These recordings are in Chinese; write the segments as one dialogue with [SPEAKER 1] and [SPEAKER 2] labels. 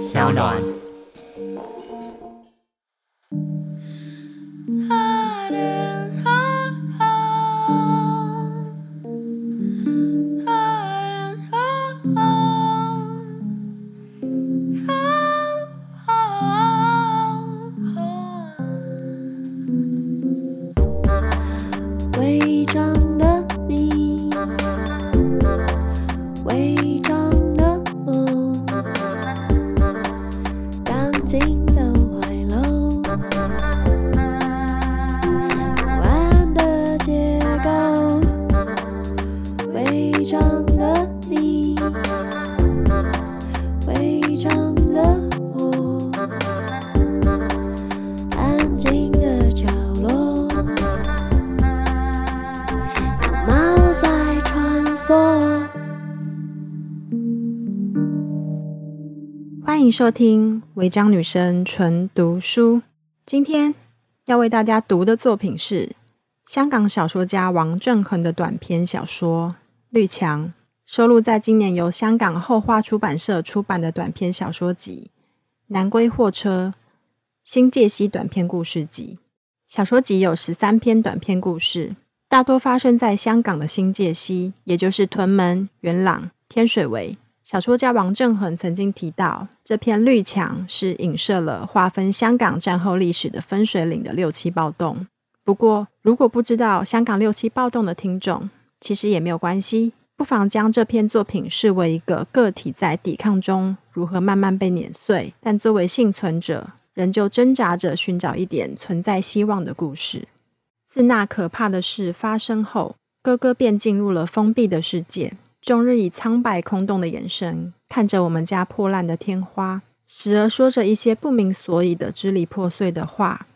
[SPEAKER 1] 小暖。
[SPEAKER 2] 收听违章女生纯读书。今天要为大家读的作品是香港小说家王正衡的短篇小说《绿墙》，收录在今年由香港后话出版社出版的短篇小说集《南归货车：新界西短篇故事集》。小说集有十三篇短篇故事，大多发生在香港的新界西，也就是屯门、元朗、天水围。小说家王正衡曾经提到，这片绿墙是影射了划分香港战后历史的分水岭的六七暴动。不过，如果不知道香港六七暴动的听众，其实也没有关系，不妨将这篇作品视为一个个体在抵抗中如何慢慢被碾碎，但作为幸存者，仍旧挣扎着寻找一点存在希望的故事。自那可怕的事发生后，哥哥便进入了封闭的世界。终日以苍白空洞的眼神看着我们家破烂的天花，时而说着一些不明所以的支离破碎的话。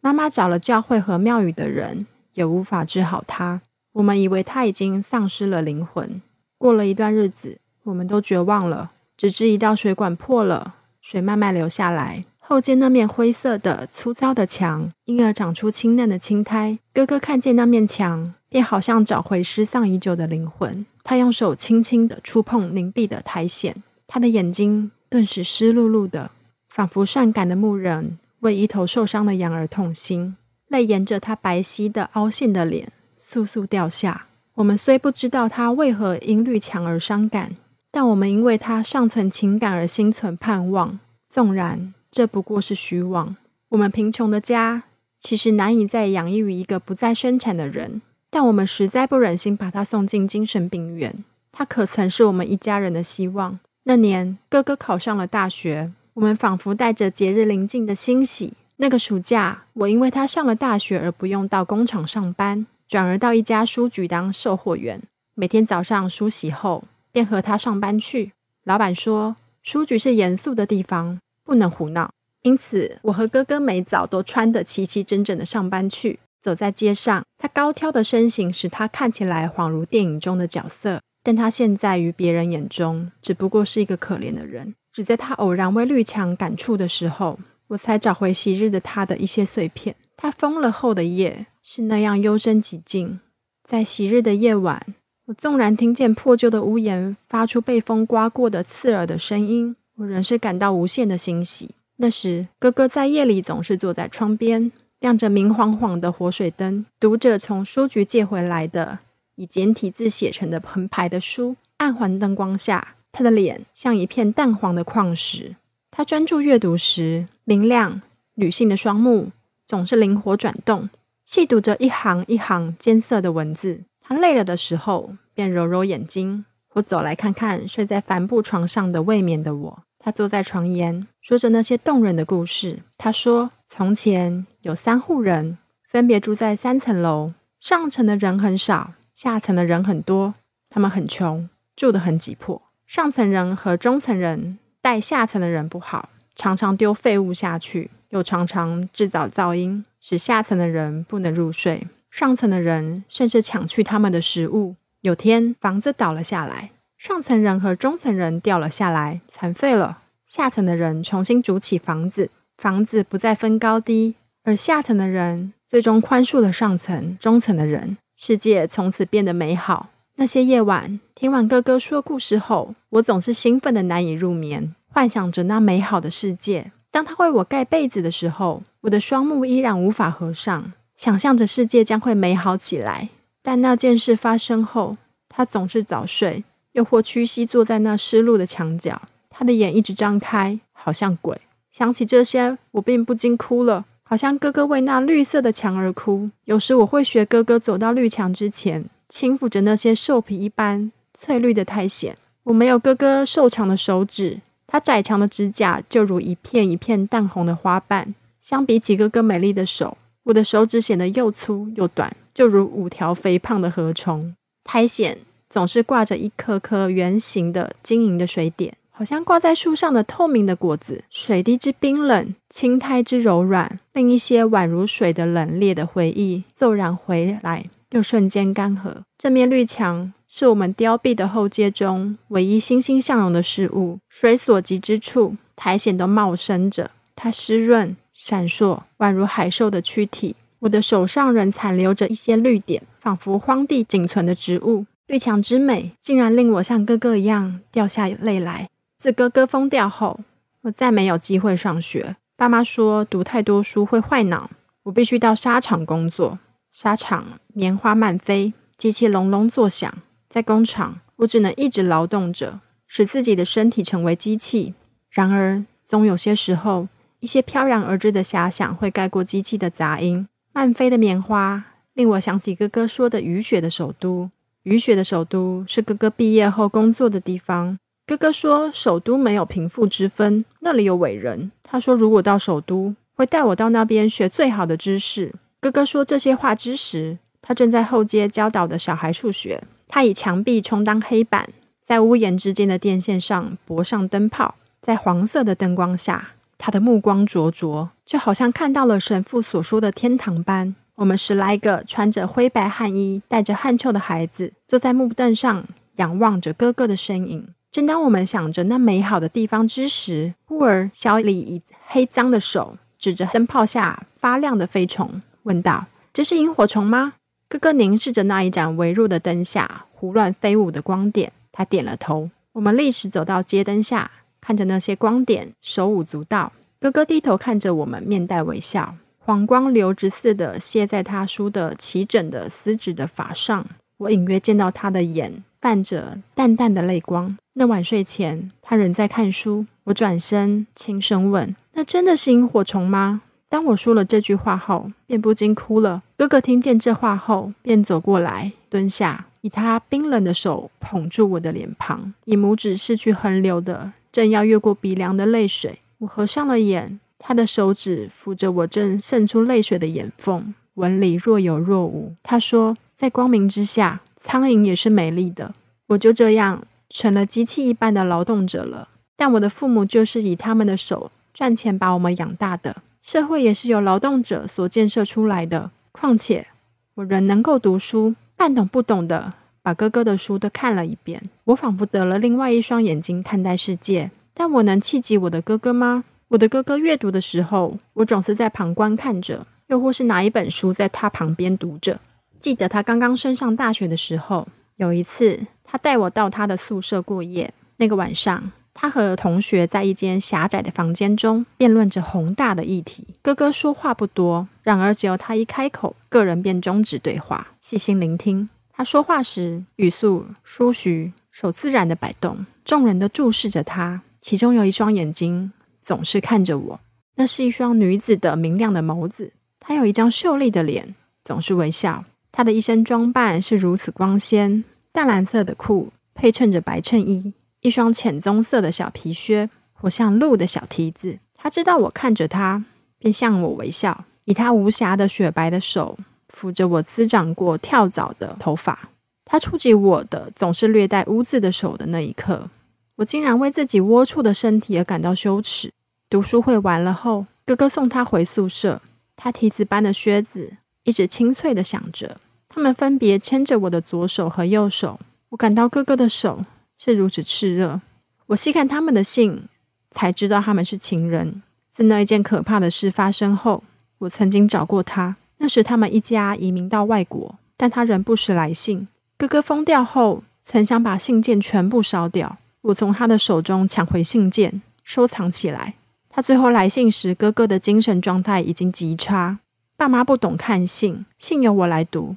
[SPEAKER 2] 妈妈找了教会和庙宇的人，也无法治好他。我们以为他已经丧失了灵魂。过了一段日子，我们都绝望了。直至一道水管破了，水慢慢流下来，后街那面灰色的粗糙的墙因而长出青嫩的青苔。哥哥看见那面墙，便好像找回失丧已久的灵魂。他用手轻轻地触碰凝碧的苔藓，他的眼睛顿时湿漉漉的，仿佛善感的牧人为一头受伤的羊而痛心。泪沿着他白皙的凹陷的脸簌簌掉下。我们虽不知道他为何因绿墙而伤感，但我们因为他尚存情感而心存盼望。纵然这不过是虚妄，我们贫穷的家其实难以再养育一个不再生产的人。但我们实在不忍心把他送进精神病院。他可曾是我们一家人的希望？那年，哥哥考上了大学，我们仿佛带着节日临近的欣喜。那个暑假，我因为他上了大学而不用到工厂上班，转而到一家书局当售货员。每天早上梳洗后，便和他上班去。老板说，书局是严肃的地方，不能胡闹。因此，我和哥哥每早都穿得齐齐整整的上班去。走在街上，他高挑的身形使他看起来恍如电影中的角色，但他现在于别人眼中只不过是一个可怜的人。只在他偶然为绿墙感触的时候，我才找回昔日的他的一些碎片。他疯了后的夜是那样幽深寂静，在昔日的夜晚，我纵然听见破旧的屋檐发出被风刮过的刺耳的声音，我仍是感到无限的欣喜。那时，哥哥在夜里总是坐在窗边。亮着明晃晃的活水灯，读着从书局借回来的以简体字写成的横排的书。暗黄灯光下，他的脸像一片淡黄的矿石。他专注阅读时，明亮女性的双目总是灵活转动，细读着一行一行艰涩的文字。他累了的时候，便揉揉眼睛，我走来看看睡在帆布床上的未眠的我。他坐在床沿，说着那些动人的故事。他说：“从前有三户人，分别住在三层楼，上层的人很少，下层的人很多。他们很穷，住得很挤迫。上层人和中层人待下层的人不好，常常丢废物下去，又常常制造噪音，使下层的人不能入睡。上层的人甚至抢去他们的食物。有天，房子倒了下来。”上层人和中层人掉了下来，残废了。下层的人重新筑起房子，房子不再分高低，而下层的人最终宽恕了上层、中层的人，世界从此变得美好。那些夜晚，听完哥哥说故事后，我总是兴奋的难以入眠。幻想着那美好的世界。当他为我盖被子的时候，我的双目依然无法合上，想象着世界将会美好起来。但那件事发生后，他总是早睡，又或屈膝坐在那湿漉的墙角，他的眼一直张开，好像鬼。想起这些，我便不禁哭了，好像哥哥为那绿色的墙而哭。有时我会学哥哥走到绿墙之前，轻抚着那些兽皮一般翠绿的苔藓。我没有哥哥瘦长的手指，他窄长的指甲就如一片一片淡红的花瓣。相比起哥哥美丽的手，我的手指显得又粗又短，就如五条肥胖的河虫。苔藓总是挂着一颗颗圆形的晶莹的水点。好像挂在树上的透明的果子，水滴之冰冷，青苔之柔软，令一些宛如水的冷冽的回忆骤然回来，又瞬间干涸。这面绿墙是我们凋敝的后街中唯一欣欣向荣的事物。水所及之处，苔藓都茂生着，它湿润、闪烁，宛如海兽的躯体。我的手上仍残留着一些绿点，仿佛荒地仅存的植物。绿墙之美，竟然令我像哥哥一样掉下泪来。自哥哥疯掉后，我再没有机会上学。爸妈说读太多书会坏脑，我必须到纱厂工作。纱厂棉花漫飞，机器隆隆作响。在工厂，我只能一直劳动着，使自己的身体成为机器。然而，总有些时候，一些飘然而至的遐想会盖过机器的杂音。漫飞的棉花令我想起哥哥说的雨雪的首都。雨雪的首都是哥哥毕业后工作的地方。哥哥说，首都没有贫富之分，那里有伟人。他说，如果到首都，会带我到那边学最好的知识。哥哥说这些话之时，他正在后街教导的小孩数学。他以墙壁充当黑板，在屋檐之间的电线上驳上灯泡，在黄色的灯光下，他的目光灼灼，就好像看到了神父所说的天堂般。我们十来个穿着灰白汗衣、带着汗臭的孩子，坐在木凳上，仰望着哥哥的身影。正当我们想着那美好的地方之时，忽而小李以黑脏的手指着灯泡下发亮的飞虫，问道：“这是萤火虫吗？”哥哥凝视着那一盏微弱的灯下胡乱飞舞的光点，他点了头。我们立时走到街灯下，看着那些光点手舞足蹈。哥哥低头看着我们，面带微笑，黄光流直似的泻在他梳的齐整的丝质的发上。我隐约见到他的眼泛着淡淡的泪光。那晚睡前，他仍在看书。我转身轻声问：“那真的是萤火虫吗？”当我说了这句话后，便不禁哭了。哥哥听见这话后，便走过来，蹲下，以他冰冷的手捧住我的脸庞，以拇指拭去横流的、正要越过鼻梁的泪水。我合上了眼，他的手指抚着我正渗出泪水的眼缝，纹理若有若无。他说：“在光明之下，苍蝇也是美丽的。”我就这样。成了机器一般的劳动者了，但我的父母就是以他们的手赚钱把我们养大的。社会也是由劳动者所建设出来的。况且我仍能够读书，半懂不懂的把哥哥的书都看了一遍。我仿佛得了另外一双眼睛看待世界。但我能气急我的哥哥吗？我的哥哥阅读的时候，我总是在旁观看着，又或是拿一本书在他旁边读着。记得他刚刚升上大学的时候，有一次。他带我到他的宿舍过夜。那个晚上，他和同学在一间狭窄的房间中辩论着宏大的议题。哥哥说话不多，然而只要他一开口，个人便终止对话，细心聆听。他说话时，语速舒徐，手自然地摆动。众人都注视着他，其中有一双眼睛总是看着我，那是一双女子的明亮的眸子。她有一张秀丽的脸，总是微笑。她的一身装扮是如此光鲜。淡蓝色的裤配衬着白衬衣，一双浅棕色的小皮靴，活像鹿的小蹄子。他知道我看着他，便向我微笑，以他无瑕的雪白的手抚着我滋长过跳蚤的头发。他触及我的总是略带污渍的手的那一刻，我竟然为自己龌龊的身体而感到羞耻。读书会完了后，哥哥送他回宿舍，他蹄子般的靴子一直清脆地响着。他们分别牵着我的左手和右手，我感到哥哥的手是如此炽热。我细看他们的信，才知道他们是情人。自那一件可怕的事发生后，我曾经找过他，那时他们一家移民到外国，但他仍不时来信。哥哥疯掉后，曾想把信件全部烧掉。我从他的手中抢回信件，收藏起来。他最后来信时，哥哥的精神状态已经极差。爸妈不懂看信，信由我来读，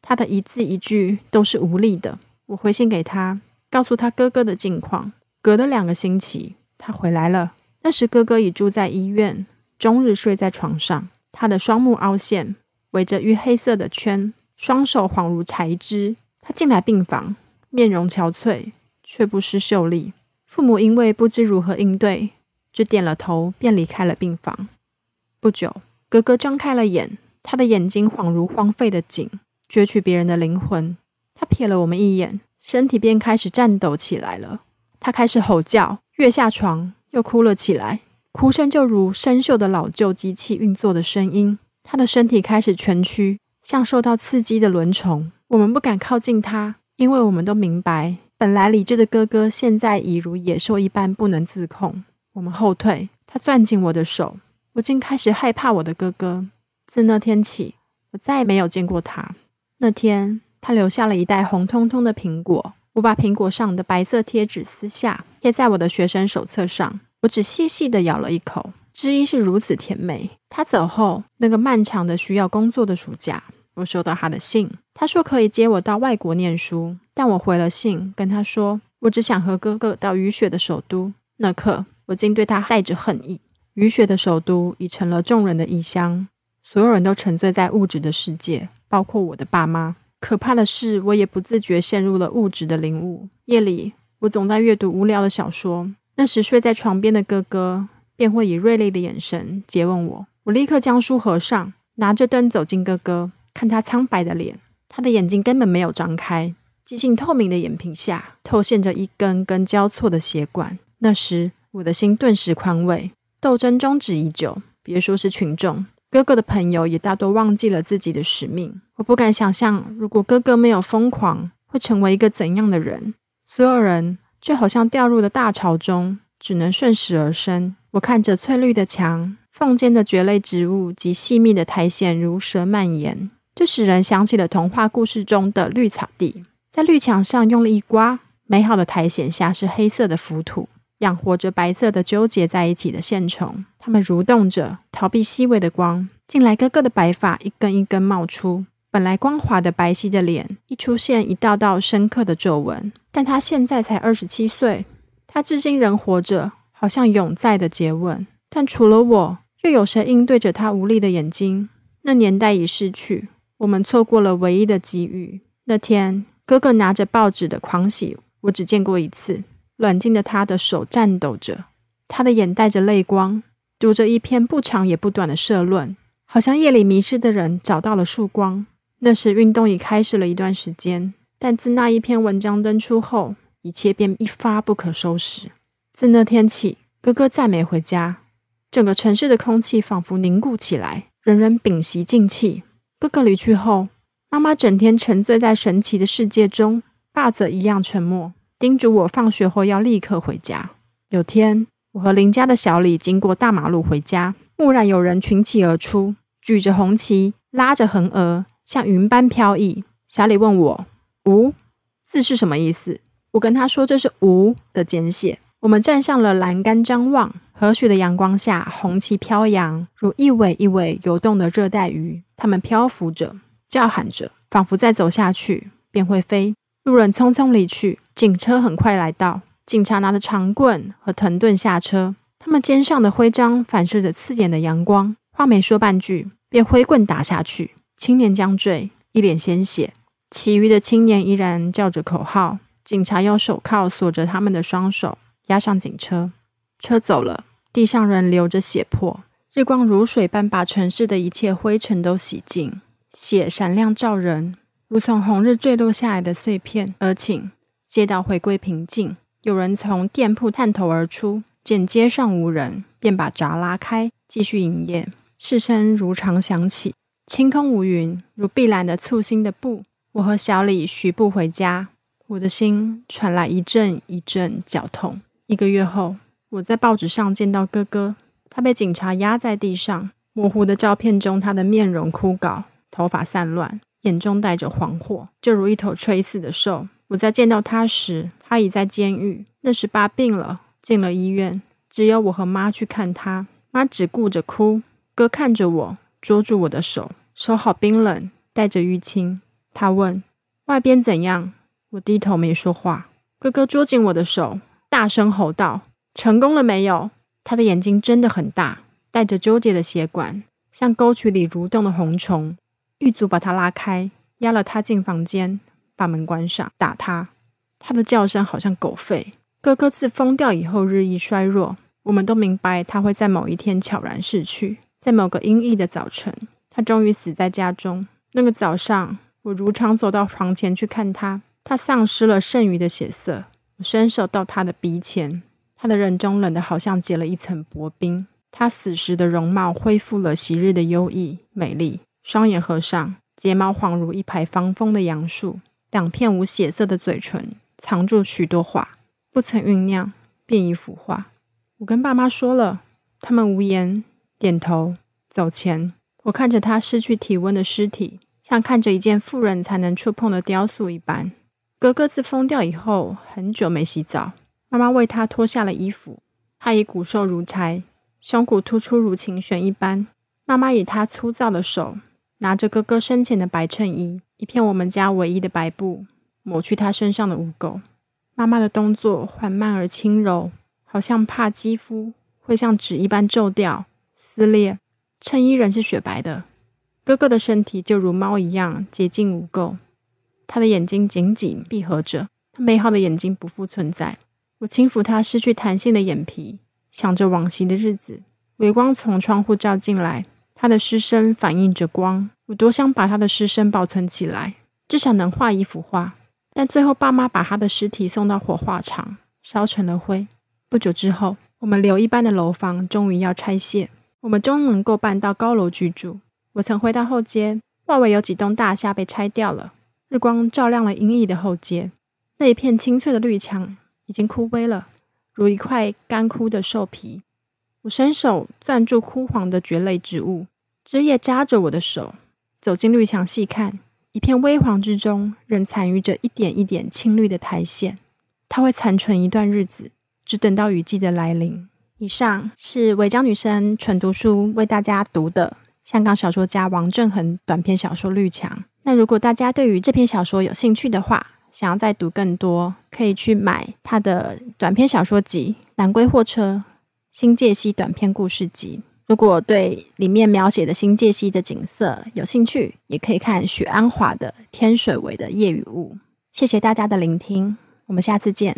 [SPEAKER 2] 他的一字一句都是无力的。我回信给他，告诉他哥哥的近况。隔了两个星期，他回来了。那时哥哥已住在医院，终日睡在床上。他的双目凹陷，围着玉黑色的圈，双手恍如柴枝。他进来病房，面容憔悴，却不失秀丽。父母因为不知如何应对，只点了头，便离开了病房。不久，哥哥张开了眼，他的眼睛恍如荒废的井，攫取别人的灵魂。他瞥了我们一眼，身体便开始颤抖起来了。他开始吼叫，跃下床，又哭了起来，哭声就如生锈的老旧机器运作的声音。他的身体开始蜷曲，像受到刺激的轮虫。我们不敢靠近他，因为我们都明白，本来理智的哥哥现在已如野兽一般不能自控。我们后退，他攥紧我的手，我竟开始害怕我的哥哥。自那天起，我再也没有见过他。那天。他留下了一袋红彤彤的苹果，我把苹果上的白色贴纸撕下，贴在我的学生手册上。我只细细地咬了一口，汁液是如此甜美。他走后，那个漫长的需要工作的暑假，我收到他的信，他说可以接我到外国念书，但我回了信，跟他说我只想和哥哥到雨雪的首都。那刻，我竟对他带着恨意。雨雪的首都已成了众人的异乡，所有人都沉醉在物质的世界，包括我的爸妈。可怕的是，我也不自觉陷入了物质的领悟。夜里，我总在阅读无聊的小说，那时睡在床边的哥哥便会以锐利的眼神诘问我。我立刻将书合上，拿着灯走进哥哥，看他苍白的脸，他的眼睛根本没有张开，几近透明的眼皮下透现着一根根交错的血管。那时，我的心顿时宽慰。斗争终止已久，别说是群众。哥哥的朋友也大多忘记了自己的使命。我不敢想象，如果哥哥没有疯狂，会成为一个怎样的人。所有人就好像掉入了大潮中，只能顺势而生。我看着翠绿的墙、缝间的蕨类植物及细密的苔藓如蛇蔓延，这使人想起了童话故事中的绿草地。在绿墙上用力一刮，美好的苔藓下是黑色的浮土。养活着白色的纠结在一起的线虫，它们蠕动着，逃避细微的光。近来哥哥的白发一根一根冒出，本来光滑的白皙的脸，一出现一道道深刻的皱纹。但他现在才二十七岁，他至今仍活着，好像永在的诘问。但除了我，又有谁应对着他无力的眼睛？那年代已逝去，我们错过了唯一的机遇。那天，哥哥拿着报纸的狂喜，我只见过一次。冷静的他的手颤抖着，他的眼带着泪光，读着一篇不长也不短的社论，好像夜里迷失的人找到了曙光。那时运动已开始了一段时间，但自那一篇文章登出后，一切便一发不可收拾。自那天起，哥哥再没回家，整个城市的空气仿佛凝固起来，人人屏息静气。哥哥离去后，妈妈整天沉醉在神奇的世界中，爸则一样沉默。叮嘱我放学后要立刻回家。有天，我和邻家的小李经过大马路回家，蓦然有人群起而出，举着红旗，拉着横额，像云般飘逸。小李问我：“无字是什么意思？”我跟他说：“这是无的简写。”我们站上了栏杆张望，和煦的阳光下，红旗飘扬，如一尾一尾游动的热带鱼。它们漂浮着，叫喊着，仿佛再走下去便会飞。路人匆匆离去，警车很快来到。警察拿着长棍和藤盾下车，他们肩上的徽章反射着刺眼的阳光。话没说半句，便挥棍打下去。青年将坠，一脸鲜血。其余的青年依然叫着口号。警察用手铐锁着他们的双手，押上警车。车走了，地上仍流着血泊。日光如水般把城市的一切灰尘都洗净，血闪亮照人。如从红日坠落下来的碎片，而顷，街道回归平静。有人从店铺探头而出，见街上无人，便把闸拉开，继续营业。市声如常响起，清空无云，如碧蓝的簇新的布。我和小李徐步回家，我的心传来一阵一阵绞痛。一个月后，我在报纸上见到哥哥，他被警察压在地上，模糊的照片中，他的面容枯槁，头发散乱。眼中带着惶惑，就如一头垂死的兽。我在见到他时，他已在监狱。那时爸病了，进了医院，只有我和妈去看他，妈只顾着哭。哥看着我，捉住我的手，手好冰冷，带着淤青。他问：“外边怎样？”我低头没说话。哥哥捉紧我的手，大声吼道：“成功了没有？”他的眼睛真的很大，带着纠结的血管，像沟渠里蠕动的红虫。狱卒把他拉开，押了他进房间，把门关上，打他。他的叫声好像狗吠。哥哥自疯掉以后日益衰弱，我们都明白他会在某一天悄然逝去。在某个阴翳的早晨，他终于死在家中。那个早上，我如常走到床前去看他，他丧失了剩余的血色。我伸手到他的鼻前，他的人中冷得好像结了一层薄冰。他死时的容貌恢复了昔日的优异美丽，双眼合上，睫毛恍如一排防风的杨树，两片无血色的嘴唇藏住许多话，不曾酝酿便已腐化。我跟爸妈说了，他们无言。点头，走前，我看着他失去体温的尸体，像看着一件妇人才能触碰的雕塑一般。哥哥自疯掉以后，很久没洗澡。妈妈为他脱下了衣服，他已骨瘦如柴，胸骨突出如琴弦一般。妈妈以他粗糙的手拿着哥哥生前的白衬衣，一片我们家唯一的白布，抹去他身上的污垢。妈妈的动作缓慢而轻柔，好像怕肌肤会像纸一般皱掉。撕裂，衬衣仍是雪白的。哥哥的身体就如猫一样洁净无垢，他的眼睛紧紧闭合着，他美好的眼睛不复存在。我轻抚他失去弹性的眼皮，想着往昔的日子。微光从窗户照进来，他的尸身反映着光。我多想把他的尸身保存起来，至少能画一幅画。但最后，爸妈把他的尸体送到火化场，烧成了灰。不久之后，我们留一般的楼房终于要拆卸。我们终能够搬到高楼居住。我曾回到后街，外围有几栋大厦被拆掉了，日光照亮了阴翳的后街。那一片青翠的绿墙已经枯萎了，如一块干枯的兽皮。我伸手攥住枯黄的蕨类植物，枝叶扎着我的手。走进绿墙细看，一片微黄之中，仍残余着一点一点青绿的苔藓。它会残存一段日子，只等到雨季的来临。以上是违章女生纯读书为大家读的香港小说家王正恒短篇小说《绿墙》。那如果大家对于这篇小说有兴趣的话，想要再读更多，可以去买他的短篇小说集《南归货车》《新界西短篇故事集》。如果对里面描写的新界西的景色有兴趣，也可以看许安华的《天水围的夜雨雾》。谢谢大家的聆听，我们下次见。